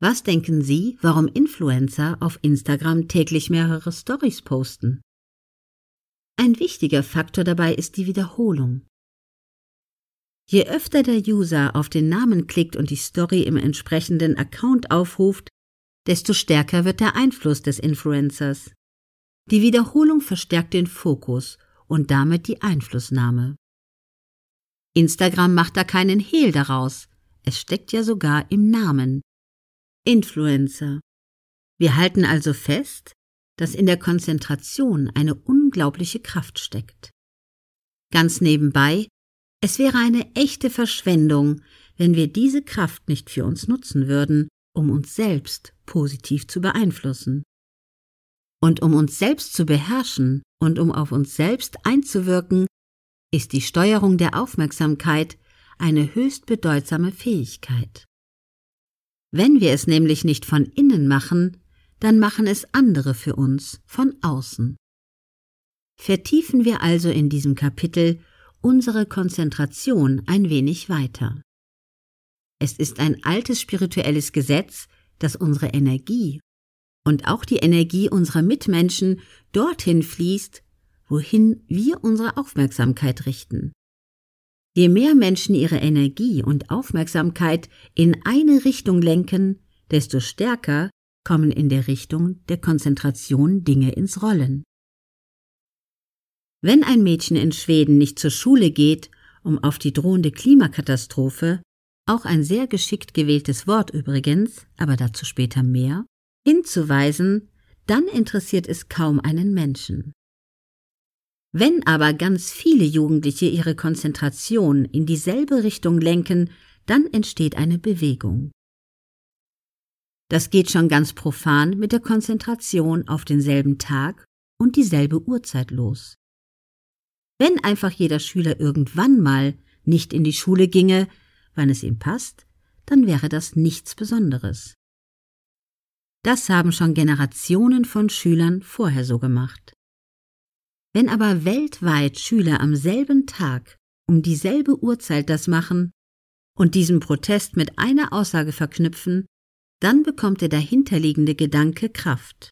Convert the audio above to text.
Was denken Sie, warum Influencer auf Instagram täglich mehrere Stories posten? Ein wichtiger Faktor dabei ist die Wiederholung. Je öfter der User auf den Namen klickt und die Story im entsprechenden Account aufruft, desto stärker wird der Einfluss des Influencers. Die Wiederholung verstärkt den Fokus und damit die Einflussnahme. Instagram macht da keinen Hehl daraus, es steckt ja sogar im Namen. Influencer. Wir halten also fest, dass in der Konzentration eine unglaubliche Kraft steckt. Ganz nebenbei, es wäre eine echte Verschwendung, wenn wir diese Kraft nicht für uns nutzen würden, um uns selbst positiv zu beeinflussen. Und um uns selbst zu beherrschen und um auf uns selbst einzuwirken, ist die Steuerung der Aufmerksamkeit eine höchst bedeutsame Fähigkeit. Wenn wir es nämlich nicht von innen machen, dann machen es andere für uns von außen. Vertiefen wir also in diesem Kapitel unsere Konzentration ein wenig weiter. Es ist ein altes spirituelles Gesetz, dass unsere Energie und auch die Energie unserer Mitmenschen dorthin fließt, wohin wir unsere Aufmerksamkeit richten. Je mehr Menschen ihre Energie und Aufmerksamkeit in eine Richtung lenken, desto stärker kommen in der Richtung der Konzentration Dinge ins Rollen. Wenn ein Mädchen in Schweden nicht zur Schule geht, um auf die drohende Klimakatastrophe, auch ein sehr geschickt gewähltes Wort übrigens, aber dazu später mehr, hinzuweisen, dann interessiert es kaum einen Menschen. Wenn aber ganz viele Jugendliche ihre Konzentration in dieselbe Richtung lenken, dann entsteht eine Bewegung. Das geht schon ganz profan mit der Konzentration auf denselben Tag und dieselbe Uhrzeit los. Wenn einfach jeder Schüler irgendwann mal nicht in die Schule ginge, wann es ihm passt, dann wäre das nichts Besonderes. Das haben schon Generationen von Schülern vorher so gemacht. Wenn aber weltweit Schüler am selben Tag um dieselbe Uhrzeit das machen und diesen Protest mit einer Aussage verknüpfen, dann bekommt der dahinterliegende Gedanke Kraft.